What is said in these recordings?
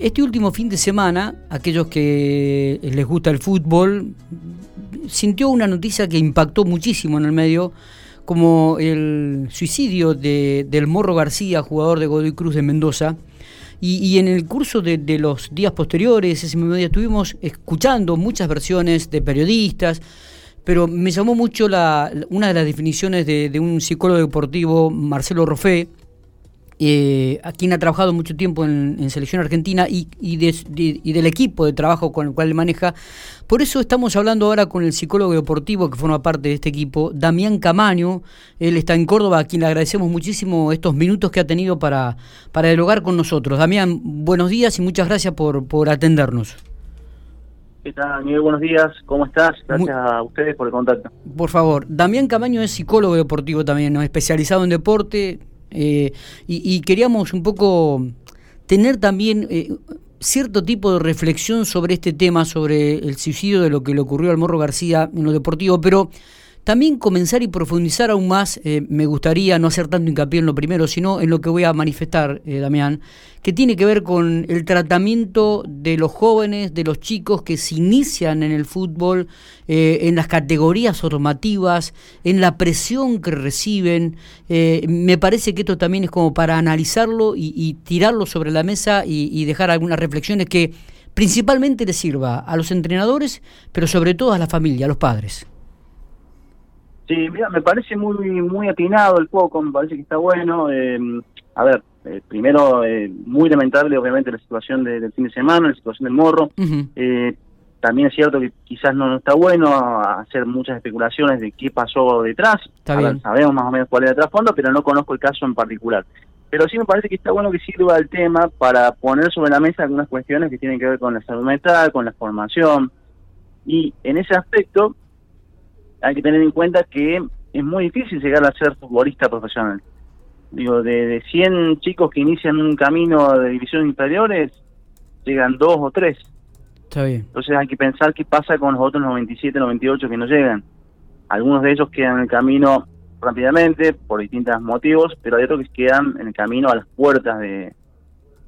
Este último fin de semana, aquellos que les gusta el fútbol, sintió una noticia que impactó muchísimo en el medio, como el suicidio de, del Morro García, jugador de Godoy Cruz de Mendoza. Y, en el curso de, los días posteriores, ese mismo día, estuvimos escuchando muchas versiones de periodistas, pero me llamó mucho la, una de las definiciones de, de un psicólogo deportivo, Marcelo Roffé, eh, a quien ha trabajado mucho tiempo en, selección argentina y, y, del equipo de trabajo con el cual maneja. Por eso estamos hablando ahora con el psicólogo deportivo que forma parte de este equipo, Damián Camaño. Él está en Córdoba, a quien le agradecemos muchísimo estos minutos que ha tenido para, para dialogar con nosotros. Damián, buenos días y muchas gracias por, por atendernos. ¿Qué tal, Miguel? Buenos días, ¿cómo estás? Gracias a ustedes por el contacto. Por favor, Damián Camaño es psicólogo deportivo también, ¿no? especializado en deporte, eh, y, queríamos un poco tener también eh, cierto tipo de reflexión sobre este tema, sobre el suicidio de lo que le ocurrió al Morro García en lo deportivo, pero también comenzar y profundizar aún más, eh, me gustaría no hacer tanto hincapié en lo primero, sino en lo que voy a manifestar, eh, Damián, que tiene que ver con el tratamiento de los jóvenes, de los chicos que se inician en el fútbol, eh, en las categorías formativas, en la presión que reciben. me parece que esto también es como para analizarlo y, tirarlo sobre la mesa y, y dejar algunas reflexiones que principalmente les sirva a los entrenadores, pero sobre todo a la familia, a los padres. Sí, mira, me parece muy muy atinado el poco, me parece que está bueno. Eh, a ver, eh, primero, eh, muy lamentable obviamente la situación del fin de semana, la situación del morro. también es cierto que quizás no, está bueno hacer muchas especulaciones de qué pasó detrás. sabemos más o menos cuál es el trasfondo, pero no conozco el caso en particular. Pero sí me parece que está bueno que sirva el tema para poner sobre la mesa algunas cuestiones que tienen que ver con la salud mental, con la formación. Y en ese aspecto, hay que tener en cuenta que es muy difícil llegar a ser futbolista profesional. Digo, de, de 100 chicos que inician un camino de divisiones inferiores, llegan dos o tres. Está bien. Entonces hay que pensar qué pasa con los otros 97, 98 que no llegan. Algunos de ellos quedan en el camino rápidamente por distintos motivos, pero hay otros que quedan en el camino a las puertas de,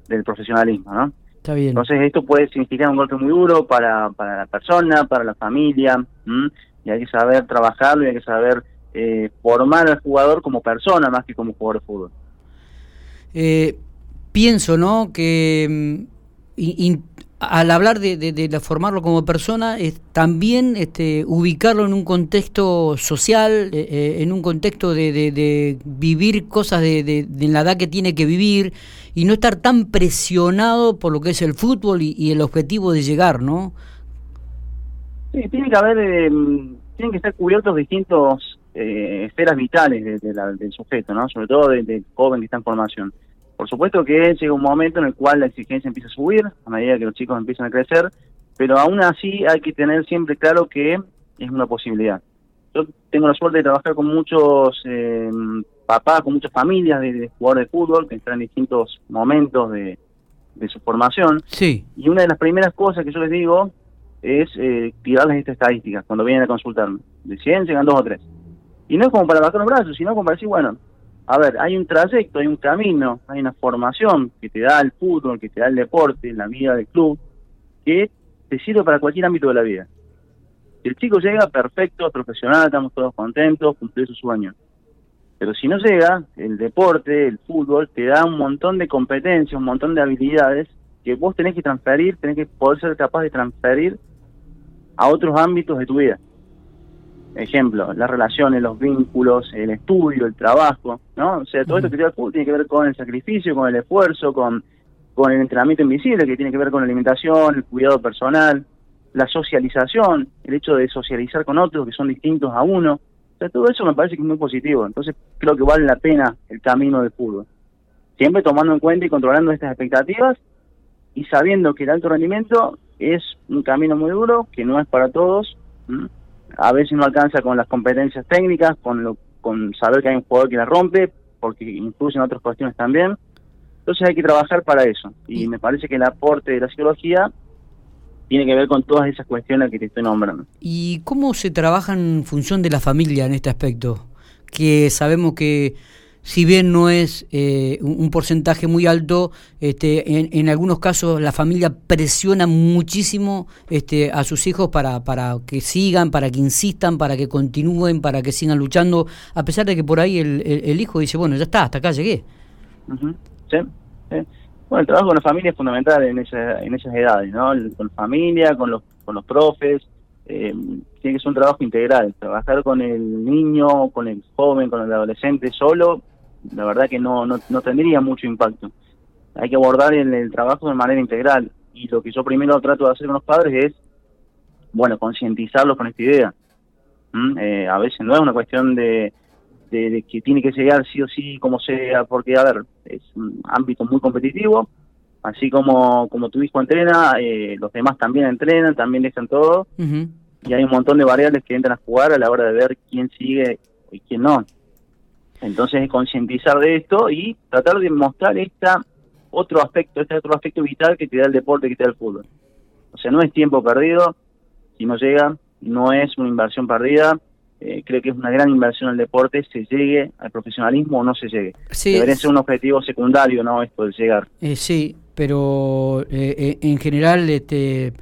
del profesionalismo, ¿no? Está bien. Entonces esto puede significar un golpe muy duro para, para la persona, para la familia y hay que saber trabajarlo y hay que saber eh, formar al jugador como persona más que como jugador de fútbol. Eh, pienso, ¿no? Que mm, al hablar de, formarlo como persona, es también este, ubicarlo en un contexto social, eh, en un contexto de, vivir cosas de, la edad que tiene que vivir y no estar tan presionado por lo que es el fútbol y el objetivo de llegar, ¿no? Sí, tiene que haber, eh, tienen que estar cubiertos distintos eh, esferas vitales del sujeto, ¿no? Sobre todo del joven que está en formación. Por supuesto que llega un momento en el cual la exigencia empieza a subir, a medida que los chicos empiezan a crecer, pero aún así hay que tener siempre claro que es una posibilidad. Yo tengo la suerte de trabajar con muchos eh, papás, con muchas familias de, jugadores de fútbol que están en distintos momentos de, de su formación. Sí. Y una de las primeras cosas que yo les digo es eh, tirarles estas estadísticas cuando vienen a consultarme. De 100 llegan dos o tres. Y no es como para bajar los brazos, sino como para decir, bueno, a ver, hay un trayecto, hay un camino, hay una formación que te da el fútbol, que te da el deporte, la vida del club, que te sirve para cualquier ámbito de la vida. Si el chico llega, perfecto, profesional, estamos todos contentos, cumplir su sueño. Pero si no llega, el deporte, el fútbol, te da un montón de competencias, un montón de habilidades que vos tenés que transferir, tenés que poder ser capaz de transferir a otros ámbitos de tu vida. Ejemplo, las relaciones, los vínculos, el estudio, el trabajo, ¿no? O sea, todo esto que tiene que ver con el sacrificio, con el esfuerzo, con, con el entrenamiento invisible, que tiene que ver con la alimentación, el cuidado personal, la socialización, el hecho de socializar con otros que son distintos a uno. O sea, todo eso me parece que es muy positivo. Entonces, creo que vale la pena el camino del fútbol. Siempre tomando en cuenta y controlando estas expectativas y sabiendo que el alto rendimiento es un camino muy duro, que no es para todos. A veces no alcanza con las competencias técnicas, con, lo, con saber que hay un jugador que la rompe, porque incluyen otras cuestiones también. Entonces hay que trabajar para eso. Y me parece que el aporte de la psicología tiene que ver con todas esas cuestiones que te estoy nombrando. ¿Y cómo se trabaja en función de la familia en este aspecto? Que sabemos que si bien no es eh, un, porcentaje muy alto, este, en, en, algunos casos la familia presiona muchísimo este, a sus hijos para, para que sigan, para que insistan, para que continúen, para que sigan luchando, a pesar de que por ahí el, el, hijo dice, bueno, ya está, hasta acá llegué. sí, Bueno, el trabajo con la familia es fundamental en, esa, en esas edades, ¿no? Con la familia, con los, con los profes, eh, tiene que ser un trabajo integral. Trabajar con el niño, con el joven, con el adolescente solo la verdad que no, no, no tendría mucho impacto. Hay que abordar el, trabajo de manera integral y lo que yo primero trato de hacer con los padres es, bueno, concientizarlos con esta idea. ¿Mm? Eh, a veces no es una cuestión de, de, que tiene que llegar sí o sí, como sea, porque, a ver, es un ámbito muy competitivo, así como, como tu hijo entrena, eh, los demás también entrenan, también dejan todo, y hay un montón de variables que entran a jugar a la hora de ver quién sigue y quién no. Entonces, concientizar de esto y tratar de mostrar esta otro aspecto, este otro aspecto vital que te da el deporte, que te da el fútbol. O sea, no es tiempo perdido, si no llega, no es una inversión perdida, eh, creo que es una gran inversión el deporte, se llegue al profesionalismo o no se llegue. Debería ser un objetivo secundario, ¿no? Esto de llegar. Eh, sí, pero eh, en general, este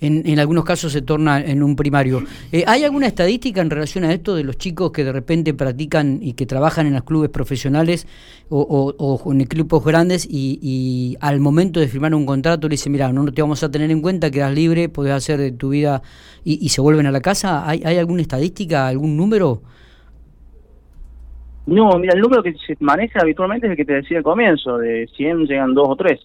en, algunos casos se torna en un primario. Eh, ¿Hay alguna estadística en relación a esto de los chicos que de repente practican y que trabajan en los clubes profesionales o, en equipos grandes y, al momento de firmar un contrato le dicen, mira, no te vamos a tener en cuenta, quedas libre, podés hacer de tu vida y, se vuelven a la casa? ¿Hay, ¿Hay alguna estadística, algún número? No, mira, el número que se maneja habitualmente es el que te decía al comienzo, de 100 llegan dos o tres.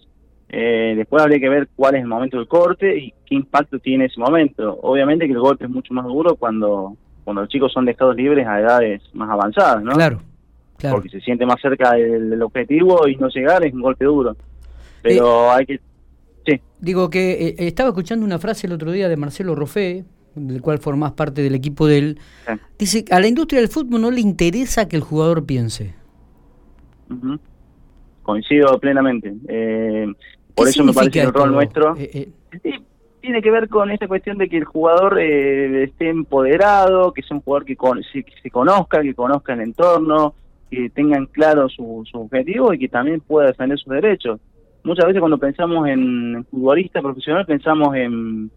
Eh, después habría que ver cuál es el momento del corte y qué impacto tiene ese momento. Obviamente que el golpe es mucho más duro cuando, cuando los chicos son dejados libres a edades más avanzadas, ¿no? Claro, claro. Porque se siente más cerca del, objetivo y no llegar es un golpe duro. Pero hay que... Sí. Digo que eh, estaba escuchando una frase el otro día de Marcelo Rofé, del cual formás parte del equipo de él. Dice, a la industria del fútbol no le interesa que el jugador piense. Coincido plenamente. Eh, por eso me parece el rol nuestro eh, eh. tiene que ver con esta cuestión de que el jugador eh, esté empoderado, que sea un jugador que, se, conozca, que conozca el entorno, que tengan claro su, su objetivo y que también pueda defender sus derechos. Muchas veces cuando pensamos en futbolista profesional pensamos en,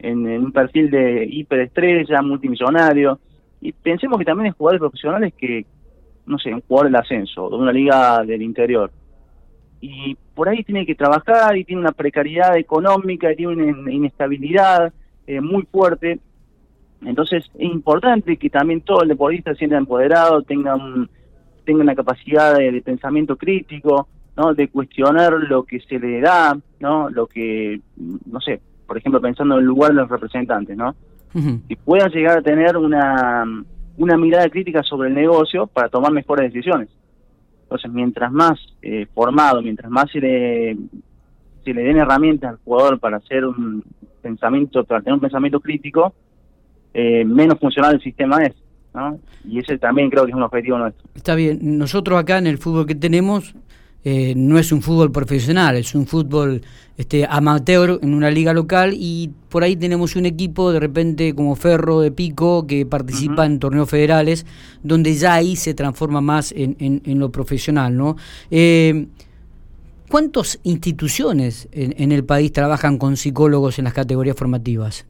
en, un perfil de hiperestrella, multimillonario, y pensemos que también hay jugadores profesionales que, no sé, un jugador del ascenso, de una liga del interior, y por ahí tiene que trabajar y tiene una precariedad económica, y tiene una inestabilidad eh, muy fuerte. Entonces es importante que también todo el deportista sienta empoderado, tenga, tenga una capacidad de, pensamiento crítico, ¿no? de cuestionar lo que se le da, no lo que, no sé, por ejemplo, pensando en el lugar de los representantes, ¿no? Y puedan llegar a tener una, una mirada crítica sobre el negocio para tomar mejores decisiones. Entonces, mientras más eh, formado, mientras más se le, se le den herramientas al jugador para hacer un pensamiento, para tener un pensamiento crítico, eh, menos funcional el sistema es. ¿no? Y ese también creo que es un objetivo nuestro. Está bien. Nosotros acá en el fútbol que tenemos eh, no es un fútbol profesional, es un fútbol este, amateur en una liga local y por ahí tenemos un equipo de repente como Ferro de Pico que participa en torneos federales donde ya ahí se transforma más en, en, lo profesional. ¿no? Eh, ¿Cuántas instituciones en, el país trabajan con psicólogos en las categorías formativas?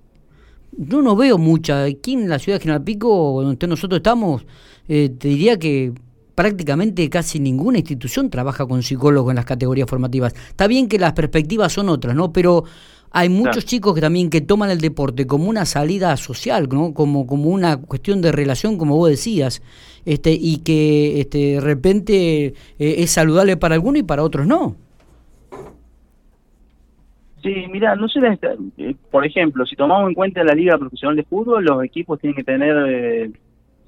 Yo no veo mucha. Aquí en la ciudad de General Pico, donde nosotros estamos, eh, te diría que prácticamente casi ninguna institución trabaja con psicólogos en las categorías formativas. Está bien que las perspectivas son otras, ¿no? Pero hay muchos chicos que también que toman el deporte como una salida social, ¿no? Como, como una cuestión de relación, como vos decías, este, y que este, de repente eh, es saludable para algunos y para otros no. Sí, mira, no sé, eh, por ejemplo, si tomamos en cuenta la Liga Profesional de Fútbol, los equipos tienen que tener eh,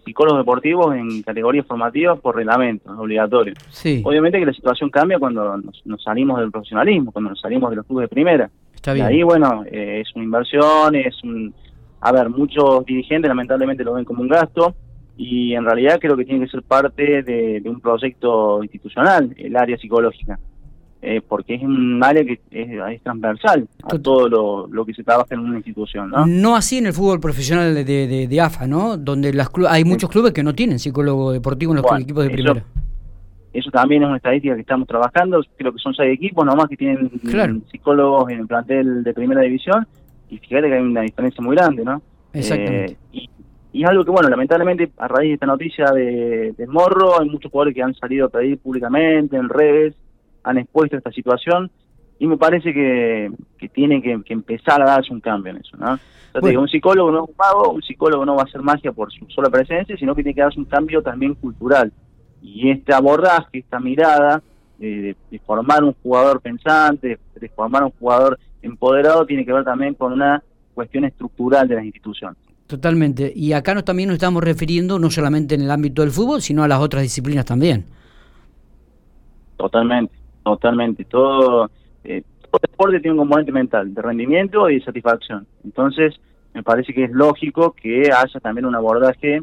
psicólogos deportivos en categorías formativas por reglamento, es obligatorio. Sí. Obviamente que la situación cambia cuando nos, salimos del profesionalismo, cuando nos salimos de los clubes de primera. Está bien. Y ahí, bueno, eh, es una inversión, es un... A ver, muchos dirigentes lamentablemente lo ven como un gasto y en realidad creo que tiene que ser parte de un proyecto institucional, el área psicológica. Eh, porque es un área que es, transversal a todo lo, que se trabaja en una institución. ¿no? no así en el fútbol profesional de, de, AFA, ¿no? Donde las hay muchos clubes que no tienen psicólogo deportivo en los equipos de primera. Eso también es una estadística que estamos trabajando. Creo que son seis equipos nomás que tienen psicólogos en el plantel de primera división. Y fíjate que hay una diferencia muy grande, ¿no? Exactamente. Eh, y, es algo que, bueno, lamentablemente a raíz de esta noticia de, Morro, hay muchos jugadores que han salido a pedir públicamente en redes, han expuesto esta situación. Y me parece que, tiene que, empezar a darse un cambio en eso, ¿no? un psicólogo no es un mago, un psicólogo no va a hacer magia por su sola presencia, sino que tiene que darse un cambio también cultural y este abordaje, esta mirada de, formar un jugador pensante, de, formar un jugador empoderado, tiene que ver también con una cuestión estructural de las instituciones. Totalmente. Y acá nos, también nos estamos refiriendo no solamente en el ámbito del fútbol, sino a las otras disciplinas también. Totalmente, totalmente. Todo, eh, todo deporte tiene un componente mental, de rendimiento y satisfacción. Entonces, me parece que es lógico que haya también un abordaje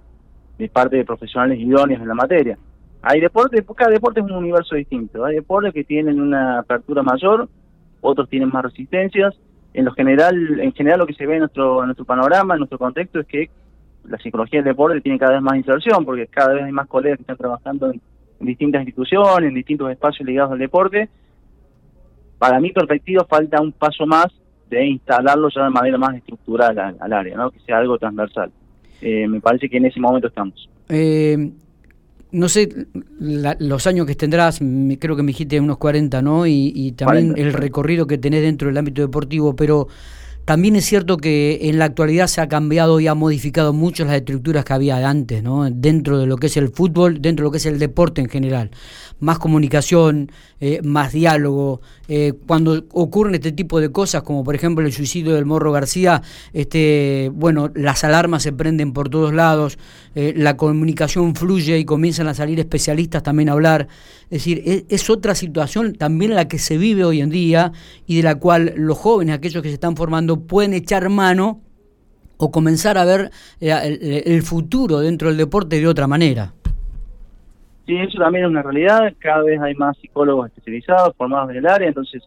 de parte de profesionales idóneos en la materia. Hay deportes, cada deporte es un universo distinto. Hay deportes que tienen una apertura mayor, otros tienen más resistencias. En lo general, en general lo que se ve en nuestro, en nuestro panorama, en nuestro contexto, es que la psicología del deporte tiene cada vez más inserción, porque cada vez hay más colegas que están trabajando en, distintas instituciones, en distintos espacios ligados al deporte. Para mi perspectiva falta un paso más de instalarlo ya de manera más estructural al, área, ¿no? que sea algo transversal. Eh, me parece que en ese momento estamos. Eh, no sé los años que tendrás, creo que me dijiste unos 40, ¿no? Y, también el recorrido que tenés dentro del ámbito deportivo, pero también es cierto que en la actualidad se ha cambiado y ha modificado mucho las estructuras que había antes, ¿no? Dentro de lo que es el fútbol, dentro de lo que es el deporte en general. Más comunicación, eh, más diálogo. Eh, cuando ocurren este tipo de cosas, como por ejemplo el suicidio del Morro García, este, bueno, las alarmas se prenden por todos lados, eh, la comunicación fluye y comienzan a salir especialistas también a hablar. Es decir, es, es otra situación también la que se vive hoy en día y de la cual los jóvenes, aquellos que se están formando, pueden echar mano o comenzar a ver eh, el, futuro dentro del deporte de otra manera. Sí, eso también es una realidad. Cada vez hay más psicólogos especializados, formados en el área, entonces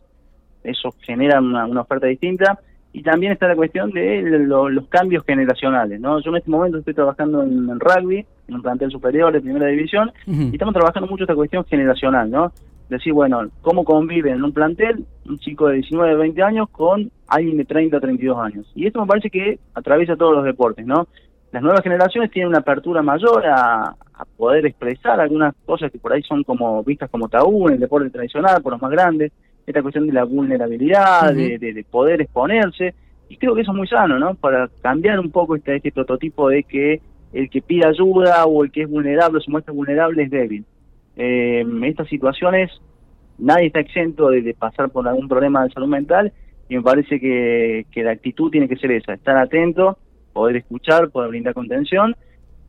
eso genera una, oferta distinta. Y también está la cuestión de los cambios generacionales. ¿no? Yo en este momento estoy trabajando en, rugby, en un plantel superior de primera división, y estamos trabajando mucho esta cuestión generacional. ¿no? Decir, bueno, cómo convive en un plantel un chico de 19, 20 años con alguien de 30, 32 años. Y esto me parece que atraviesa todos los deportes, ¿no? Las nuevas generaciones tienen una apertura mayor a, poder expresar algunas cosas que por ahí son como vistas como tabú en el deporte tradicional, por los más grandes, esta cuestión de la vulnerabilidad, de, poder exponerse, y creo que eso es muy sano, ¿no? Para cambiar un poco este, este prototipo de que el que pide ayuda o el que es vulnerable, se muestra vulnerable, es débil eh, estas situaciones nadie está exento de, pasar por algún problema de salud mental y me parece que, la actitud tiene que ser esa, estar atento, poder escuchar, poder brindar contención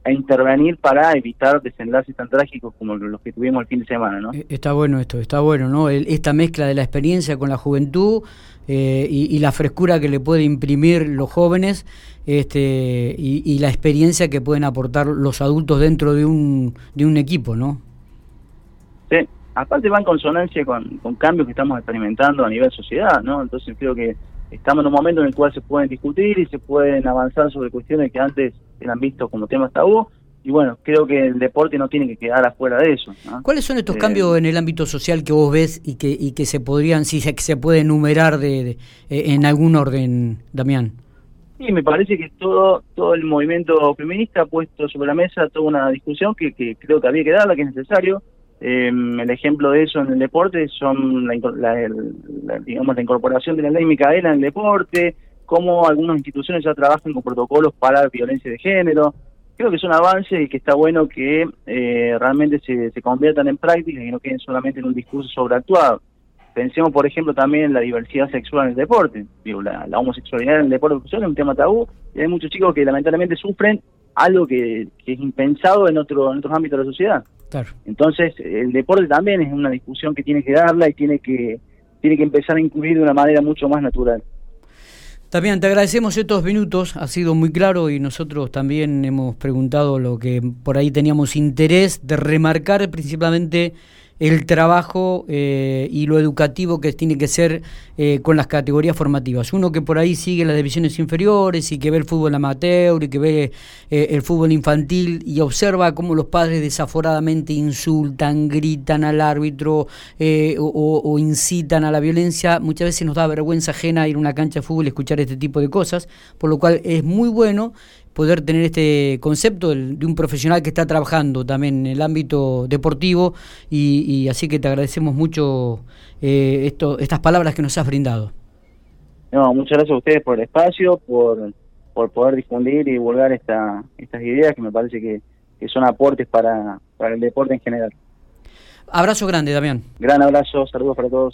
e intervenir para evitar desenlaces tan trágicos como los que tuvimos el fin de semana, ¿no? Eh, está bueno esto, está bueno, ¿no? esta mezcla de la experiencia con la juventud eh, y, la frescura que le puede imprimir los jóvenes este, y, y, la experiencia que pueden aportar los adultos dentro de un, de un equipo, ¿no? Sí, aparte va en consonancia con, cambios que estamos experimentando a nivel sociedad, ¿no? Entonces creo que estamos en un momento en el cual se pueden discutir y se pueden avanzar sobre cuestiones que antes eran vistos como temas tabú. Y bueno, creo que el deporte no tiene que quedar afuera de eso. ¿Cuáles son estos eh, cambios en el ámbito social que vos ves y que, y que se podrían, si se, se puede enumerar de, eh, en algún orden, Damián? Sí, me parece que todo todo el movimiento feminista ha puesto sobre la mesa toda una discusión que, que creo que había que darla, que es necesario. Eh, el ejemplo de eso en el deporte son la, digamos, la incorporación de la ley Micaela en el deporte, cómo algunas instituciones ya trabajan con protocolos para violencia de género. Creo que son avances y que está bueno que eh, realmente se, se conviertan en prácticas y no queden solamente en un discurso sobreactuado. Pensemos, por ejemplo, también en la diversidad sexual en el deporte. Digo, la, homosexualidad en el deporte es un tema tabú y hay muchos chicos que lamentablemente sufren algo que, que es impensado en, otro, en otros ámbitos de la sociedad. Entonces, el deporte también es una discusión que tiene que darla y tiene que, tiene que empezar a incluir de una manera mucho más natural. También te agradecemos estos minutos, ha sido muy claro y nosotros también hemos preguntado lo que por ahí teníamos interés de remarcar principalmente el trabajo eh, y lo educativo que tiene que ser eh, con las categorías formativas. Uno que por ahí sigue las divisiones inferiores y que ve el fútbol amateur y que ve eh, el fútbol infantil y observa cómo los padres desaforadamente insultan, gritan al árbitro o, o, incitan a la violencia, muchas veces nos da vergüenza ajena ir a una cancha de fútbol y escuchar este tipo de cosas, por lo cual es muy bueno poder tener este concepto de un profesional que está trabajando también en el ámbito deportivo y, así que te agradecemos mucho eh, esto, estas palabras que nos has brindado. No, muchas gracias a ustedes por el espacio, por, por poder difundir y divulgar esta, estas ideas que me parece que, que son aportes para, para el deporte en general. Abrazo grande, Damián. Gran abrazo, saludos para todos.